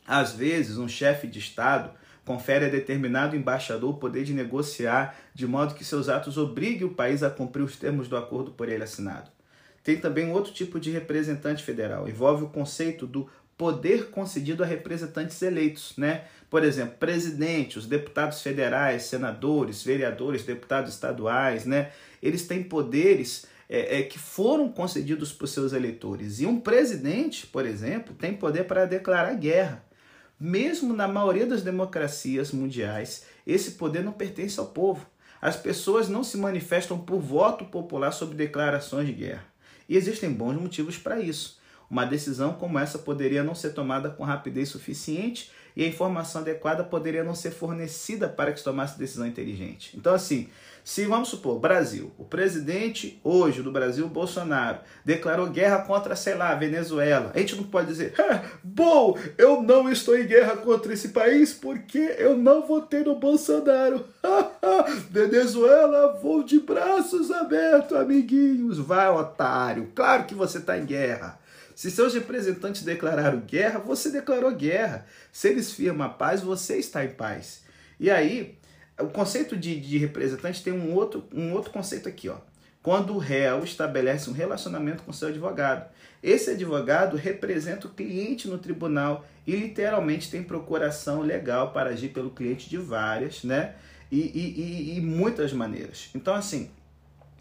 Às vezes, um chefe de Estado confere a determinado embaixador o poder de negociar de modo que seus atos obriguem o país a cumprir os termos do acordo por ele assinado. Tem também outro tipo de representante federal, envolve o conceito do poder concedido a representantes eleitos, né? Por exemplo, presidente, os deputados federais, senadores, vereadores, deputados estaduais, né? Eles têm poderes é, é, que foram concedidos por seus eleitores. E um presidente, por exemplo, tem poder para declarar guerra. Mesmo na maioria das democracias mundiais, esse poder não pertence ao povo. As pessoas não se manifestam por voto popular sobre declarações de guerra. E existem bons motivos para isso. Uma decisão como essa poderia não ser tomada com rapidez suficiente e a informação adequada poderia não ser fornecida para que se tomasse decisão inteligente. Então, assim, se vamos supor, Brasil, o presidente hoje do Brasil, Bolsonaro, declarou guerra contra, sei lá, Venezuela, a gente não pode dizer, bom, eu não estou em guerra contra esse país porque eu não votei no Bolsonaro. Venezuela, vou de braços abertos, amiguinhos. Vai, otário, claro que você está em guerra. Se seus representantes declararam guerra, você declarou guerra. Se eles firmam a paz, você está em paz. E aí, o conceito de, de representante tem um outro, um outro conceito aqui, ó. Quando o réu estabelece um relacionamento com seu advogado. Esse advogado representa o cliente no tribunal e literalmente tem procuração legal para agir pelo cliente de várias, né? E, e, e, e muitas maneiras. Então, assim,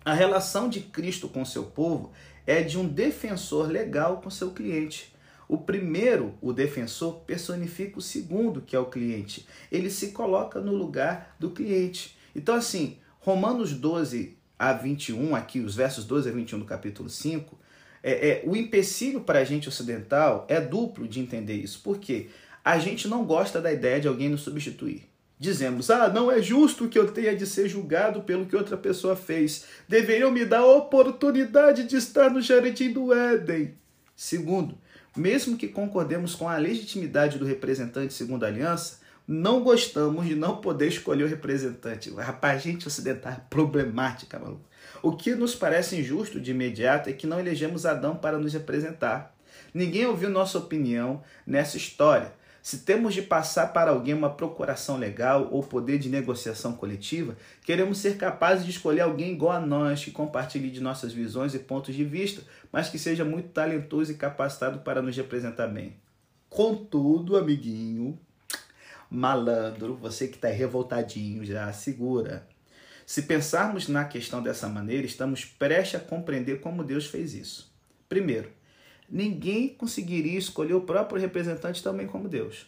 a relação de Cristo com seu povo é de um defensor legal com seu cliente. O primeiro, o defensor, personifica o segundo, que é o cliente. Ele se coloca no lugar do cliente. Então, assim, Romanos 12 a 21, aqui, os versos 12 a 21 do capítulo 5, é, é, o empecilho para a gente ocidental é duplo de entender isso. Por quê? A gente não gosta da ideia de alguém nos substituir. Dizemos, ah, não é justo que eu tenha de ser julgado pelo que outra pessoa fez. Deveriam me dar a oportunidade de estar no jardim do Éden. Segundo, mesmo que concordemos com a legitimidade do representante segundo a aliança, não gostamos de não poder escolher o representante. Rapaz, gente ocidental problemática, maluco. O que nos parece injusto de imediato é que não elegemos Adão para nos representar. Ninguém ouviu nossa opinião nessa história. Se temos de passar para alguém uma procuração legal ou poder de negociação coletiva, queremos ser capazes de escolher alguém igual a nós, que compartilhe de nossas visões e pontos de vista, mas que seja muito talentoso e capacitado para nos representar bem. Contudo, amiguinho, malandro, você que está revoltadinho já, segura. Se pensarmos na questão dessa maneira, estamos prestes a compreender como Deus fez isso. Primeiro, ninguém conseguiria escolher o próprio representante também como Deus.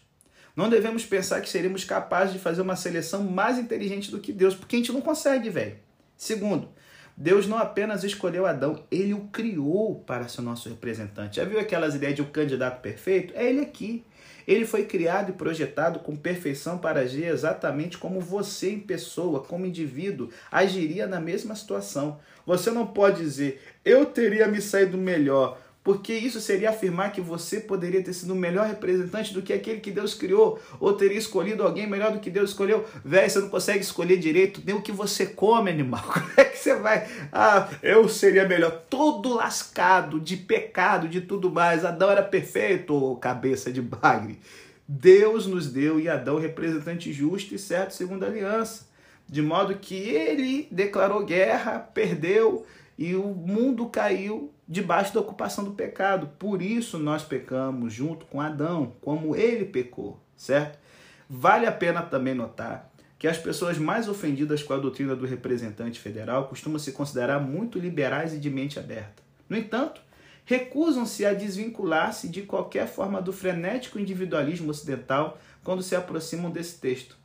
Não devemos pensar que seríamos capazes de fazer uma seleção mais inteligente do que Deus, porque a gente não consegue, velho. Segundo, Deus não apenas escolheu Adão, ele o criou para ser nosso representante. Já viu aquelas ideias de um candidato perfeito? É ele aqui. Ele foi criado e projetado com perfeição para agir exatamente como você, em pessoa, como indivíduo, agiria na mesma situação. Você não pode dizer, eu teria me saído melhor porque isso seria afirmar que você poderia ter sido o melhor representante do que aquele que Deus criou, ou teria escolhido alguém melhor do que Deus escolheu. Véi, você não consegue escolher direito nem o que você come, animal. Como é que você vai? Ah, eu seria melhor. Todo lascado de pecado, de tudo mais. Adão era perfeito, cabeça de bagre. Deus nos deu e Adão representante justo e certo segundo a aliança. De modo que ele declarou guerra, perdeu e o mundo caiu debaixo da ocupação do pecado. Por isso nós pecamos junto com Adão, como ele pecou, certo? Vale a pena também notar que as pessoas mais ofendidas com a doutrina do representante federal costumam se considerar muito liberais e de mente aberta. No entanto, recusam-se a desvincular-se de qualquer forma do frenético individualismo ocidental quando se aproximam desse texto.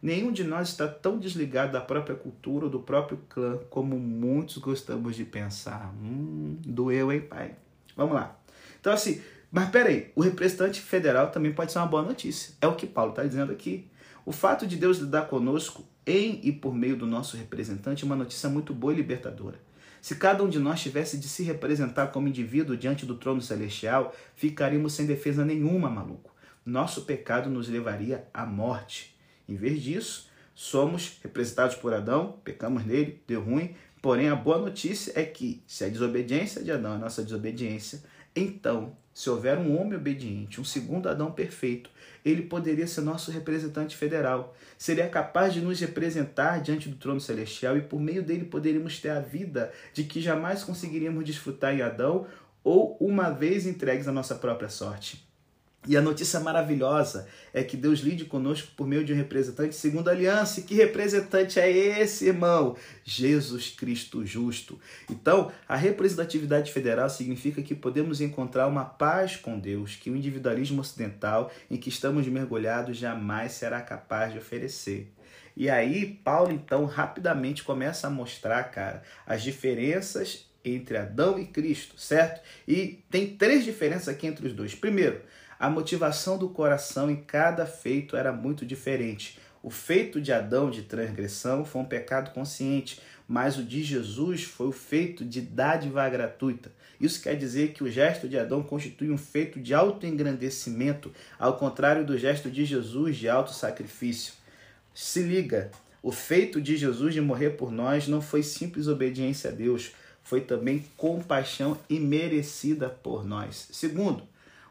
Nenhum de nós está tão desligado da própria cultura ou do próprio clã como muitos gostamos de pensar. Hum, doeu, hein, pai? Vamos lá. Então, assim, mas peraí, o representante federal também pode ser uma boa notícia. É o que Paulo está dizendo aqui. O fato de Deus lidar conosco em e por meio do nosso representante é uma notícia muito boa e libertadora. Se cada um de nós tivesse de se representar como indivíduo diante do trono celestial, ficaríamos sem defesa nenhuma, maluco. Nosso pecado nos levaria à morte. Em vez disso, somos representados por Adão, pecamos nele, deu ruim. Porém, a boa notícia é que, se a desobediência de Adão é nossa desobediência, então, se houver um homem obediente, um segundo Adão perfeito, ele poderia ser nosso representante federal. Seria capaz de nos representar diante do trono celestial e por meio dele poderíamos ter a vida de que jamais conseguiríamos desfrutar em Adão ou uma vez entregues à nossa própria sorte. E a notícia maravilhosa é que Deus lide conosco por meio de um representante segundo a aliança. E que representante é esse, irmão? Jesus Cristo justo. Então, a representatividade federal significa que podemos encontrar uma paz com Deus que o individualismo ocidental em que estamos mergulhados jamais será capaz de oferecer. E aí, Paulo então rapidamente começa a mostrar, cara, as diferenças entre Adão e Cristo, certo? E tem três diferenças aqui entre os dois. Primeiro, a motivação do coração em cada feito era muito diferente. O feito de Adão de transgressão foi um pecado consciente, mas o de Jesus foi o feito de dádiva gratuita. Isso quer dizer que o gesto de Adão constitui um feito de autoengrandecimento, ao contrário do gesto de Jesus de auto-sacrifício. Se liga, o feito de Jesus de morrer por nós não foi simples obediência a Deus, foi também compaixão imerecida por nós. Segundo,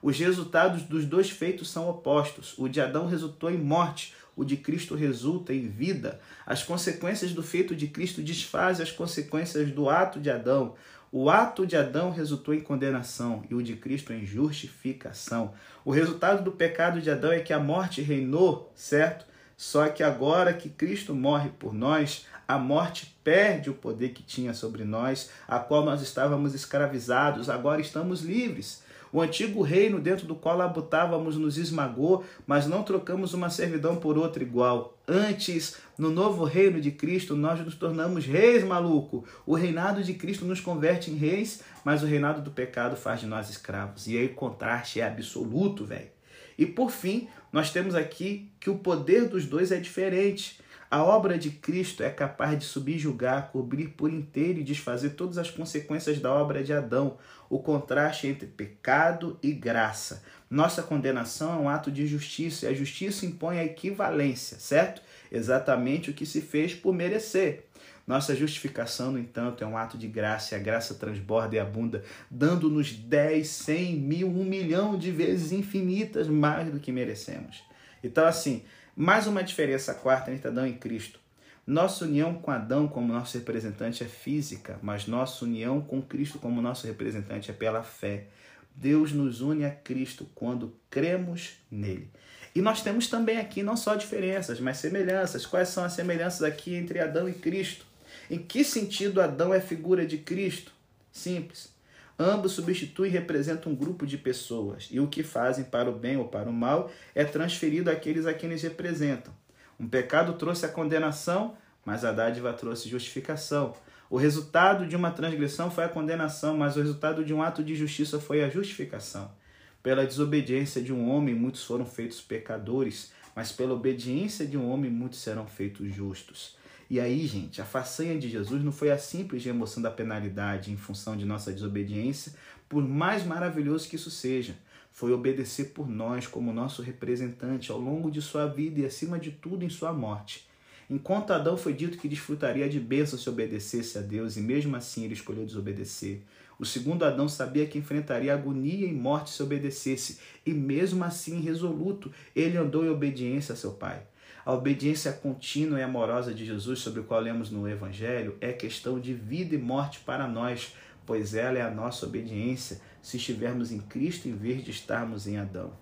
os resultados dos dois feitos são opostos. O de Adão resultou em morte, o de Cristo resulta em vida. As consequências do feito de Cristo desfazem as consequências do ato de Adão. O ato de Adão resultou em condenação e o de Cristo em justificação. O resultado do pecado de Adão é que a morte reinou, certo? Só que agora que Cristo morre por nós, a morte perde o poder que tinha sobre nós, a qual nós estávamos escravizados, agora estamos livres. O antigo reino dentro do qual habitávamos nos esmagou, mas não trocamos uma servidão por outra igual. Antes, no novo reino de Cristo, nós nos tornamos reis, maluco. O reinado de Cristo nos converte em reis, mas o reinado do pecado faz de nós escravos. E aí o contraste é absoluto, velho. E por fim, nós temos aqui que o poder dos dois é diferente. A obra de Cristo é capaz de subjugar, cobrir por inteiro e desfazer todas as consequências da obra de Adão, o contraste entre pecado e graça. Nossa condenação é um ato de justiça e a justiça impõe a equivalência, certo? Exatamente o que se fez por merecer. Nossa justificação, no entanto, é um ato de graça e a graça transborda e abunda, dando-nos 10, 100 mil, um milhão de vezes infinitas mais do que merecemos. Então, assim, mais uma diferença quarta entre Adão e Cristo. Nossa união com Adão como nosso representante é física, mas nossa união com Cristo como nosso representante é pela fé. Deus nos une a Cristo quando cremos nele. E nós temos também aqui não só diferenças, mas semelhanças. Quais são as semelhanças aqui entre Adão e Cristo? Em que sentido Adão é figura de Cristo? Simples. Ambos substituem e representam um grupo de pessoas, e o que fazem para o bem ou para o mal é transferido àqueles a quem eles representam. Um pecado trouxe a condenação, mas a dádiva trouxe justificação. O resultado de uma transgressão foi a condenação, mas o resultado de um ato de justiça foi a justificação. Pela desobediência de um homem, muitos foram feitos pecadores, mas pela obediência de um homem, muitos serão feitos justos. E aí, gente, a façanha de Jesus não foi a simples remoção da penalidade em função de nossa desobediência, por mais maravilhoso que isso seja. Foi obedecer por nós como nosso representante ao longo de sua vida e, acima de tudo, em sua morte. Enquanto Adão foi dito que desfrutaria de bênção se obedecesse a Deus, e mesmo assim ele escolheu desobedecer. O segundo Adão sabia que enfrentaria agonia e morte se obedecesse, e mesmo assim, resoluto, ele andou em obediência a seu pai. A obediência contínua e amorosa de Jesus, sobre o qual lemos no Evangelho, é questão de vida e morte para nós, pois ela é a nossa obediência se estivermos em Cristo em vez de estarmos em Adão.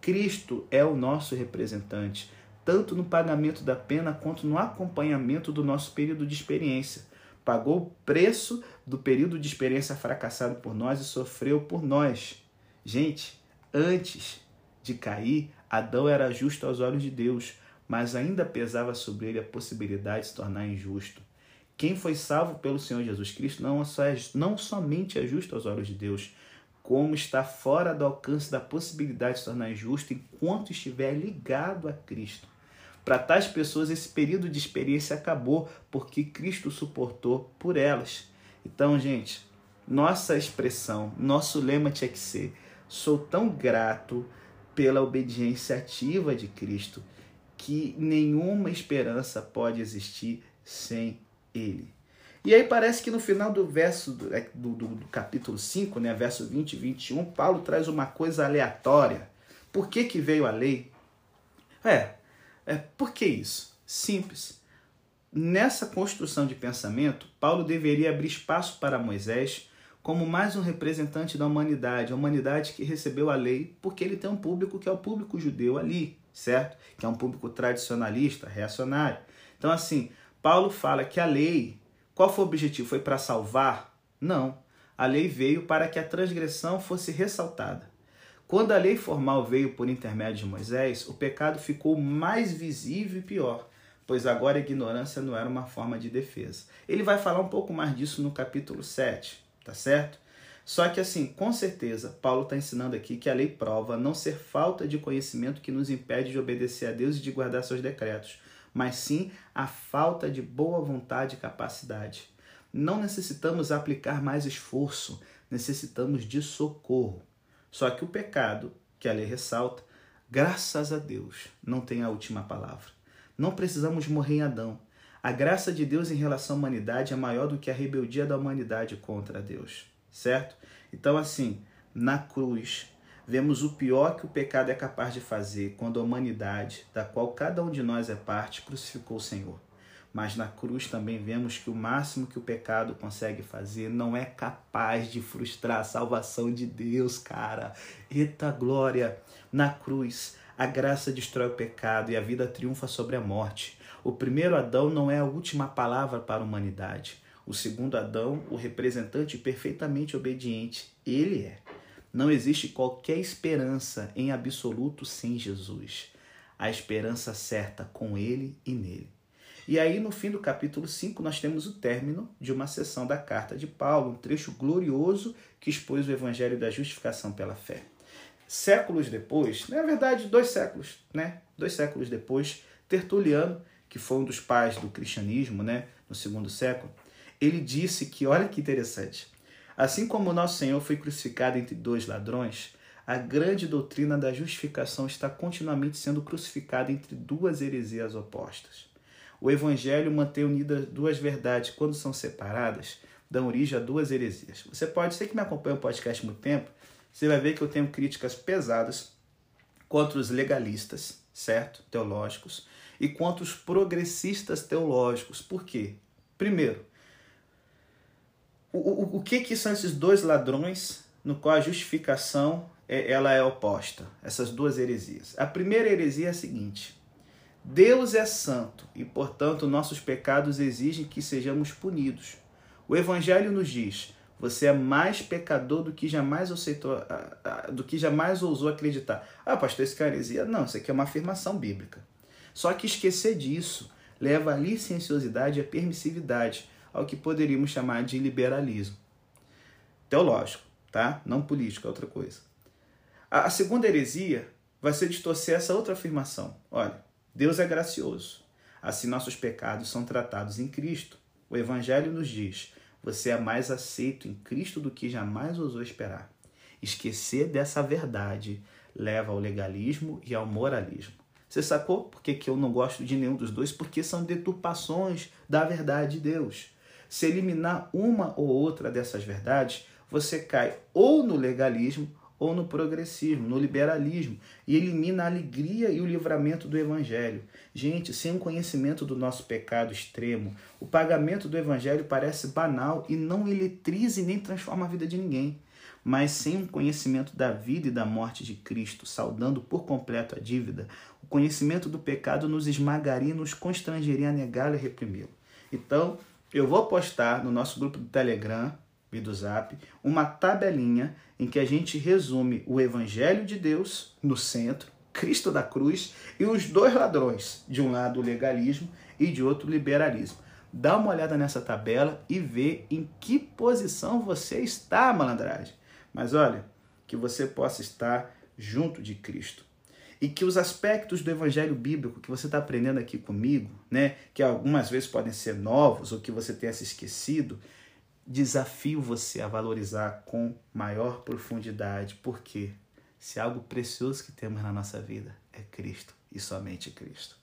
Cristo é o nosso representante, tanto no pagamento da pena quanto no acompanhamento do nosso período de experiência. Pagou o preço do período de experiência fracassado por nós e sofreu por nós. Gente, antes de cair, Adão era justo aos olhos de Deus mas ainda pesava sobre ele a possibilidade de se tornar injusto. Quem foi salvo pelo Senhor Jesus Cristo não, só é, não somente é justo aos olhos de Deus, como está fora do alcance da possibilidade de se tornar injusto enquanto estiver ligado a Cristo. Para tais pessoas, esse período de experiência acabou porque Cristo suportou por elas. Então, gente, nossa expressão, nosso lema tinha que ser: sou tão grato pela obediência ativa de Cristo que nenhuma esperança pode existir sem ele. E aí parece que no final do verso do, é, do, do, capítulo 5, né, verso 20 e 21, Paulo traz uma coisa aleatória. Por que, que veio a lei? É, é, por que isso? Simples. Nessa construção de pensamento, Paulo deveria abrir espaço para Moisés como mais um representante da humanidade, a humanidade que recebeu a lei, porque ele tem um público que é o público judeu ali certo? Que é um público tradicionalista, reacionário. Então, assim, Paulo fala que a lei, qual foi o objetivo? Foi para salvar? Não. A lei veio para que a transgressão fosse ressaltada. Quando a lei formal veio por intermédio de Moisés, o pecado ficou mais visível e pior, pois agora a ignorância não era uma forma de defesa. Ele vai falar um pouco mais disso no capítulo 7, tá certo? Só que, assim, com certeza, Paulo está ensinando aqui que a lei prova não ser falta de conhecimento que nos impede de obedecer a Deus e de guardar seus decretos, mas sim a falta de boa vontade e capacidade. Não necessitamos aplicar mais esforço, necessitamos de socorro. Só que o pecado, que a lei ressalta, graças a Deus, não tem a última palavra. Não precisamos morrer em Adão. A graça de Deus em relação à humanidade é maior do que a rebeldia da humanidade contra Deus certo? Então, assim, na cruz, vemos o pior que o pecado é capaz de fazer quando a humanidade, da qual cada um de nós é parte, crucificou o Senhor. Mas na cruz também vemos que o máximo que o pecado consegue fazer não é capaz de frustrar a salvação de Deus, cara. Eita glória! Na cruz, a graça destrói o pecado e a vida triunfa sobre a morte. O primeiro Adão não é a última palavra para a humanidade. O segundo Adão, o representante perfeitamente obediente, ele é. Não existe qualquer esperança em absoluto sem Jesus. A esperança certa com ele e nele. E aí, no fim do capítulo 5, nós temos o término de uma sessão da carta de Paulo, um trecho glorioso que expôs o evangelho da justificação pela fé. Séculos depois, na verdade, dois séculos, né? Dois séculos depois, Tertuliano, que foi um dos pais do cristianismo, né, no segundo século, ele disse que, olha que interessante, assim como o nosso Senhor foi crucificado entre dois ladrões, a grande doutrina da justificação está continuamente sendo crucificada entre duas heresias opostas. O Evangelho mantém unidas duas verdades quando são separadas, dão origem a duas heresias. Você pode, ser que me acompanha o podcast há muito tempo, você vai ver que eu tenho críticas pesadas contra os legalistas, certo? Teológicos, e contra os progressistas teológicos. Por quê? Primeiro, o, o, que, que são esses dois ladrões no qual a justificação é, ela é oposta? Essas duas heresias. A primeira heresia é a seguinte: Deus é santo e, portanto, nossos pecados exigem que sejamos punidos. O Evangelho nos diz: você é mais pecador do que jamais aceitou, do que jamais ousou acreditar. Ah, pastor, isso é heresia? Não, isso aqui é uma afirmação bíblica. Só que esquecer disso leva à licenciosidade e à permissividade, ao que poderíamos chamar de liberalismo. Teológico, tá? Não político, é outra coisa. A segunda heresia vai ser distorcer essa outra afirmação. Olha, Deus é gracioso. Assim nossos pecados são tratados em Cristo. O Evangelho nos diz: você é mais aceito em Cristo do que jamais ousou esperar. Esquecer dessa verdade leva ao legalismo e ao moralismo. Você sacou por que eu não gosto de nenhum dos dois? Porque são deturpações da verdade de Deus. Se eliminar uma ou outra dessas verdades, você cai ou no legalismo ou no progressismo, no liberalismo, e elimina a alegria e o livramento do evangelho. Gente, sem conhecimento do nosso pecado extremo, o pagamento do evangelho parece banal e não eletriza e nem transforma a vida de ninguém. Mas sem o conhecimento da vida e da morte de Cristo, saudando por completo a dívida, o conhecimento do pecado nos esmagaria e nos constrangeria a negá-lo e reprimi-lo. Então, eu vou postar no nosso grupo do Telegram e do Zap uma tabelinha em que a gente resume o Evangelho de Deus no centro, Cristo da cruz e os dois ladrões, de um lado o legalismo e de outro o liberalismo. Dá uma olhada nessa tabela e vê em que posição você está, malandragem. Mas olha, que você possa estar junto de Cristo. E que os aspectos do evangelho bíblico que você está aprendendo aqui comigo, né, que algumas vezes podem ser novos ou que você tenha se esquecido, desafio você a valorizar com maior profundidade, porque se algo precioso que temos na nossa vida é Cristo e somente Cristo.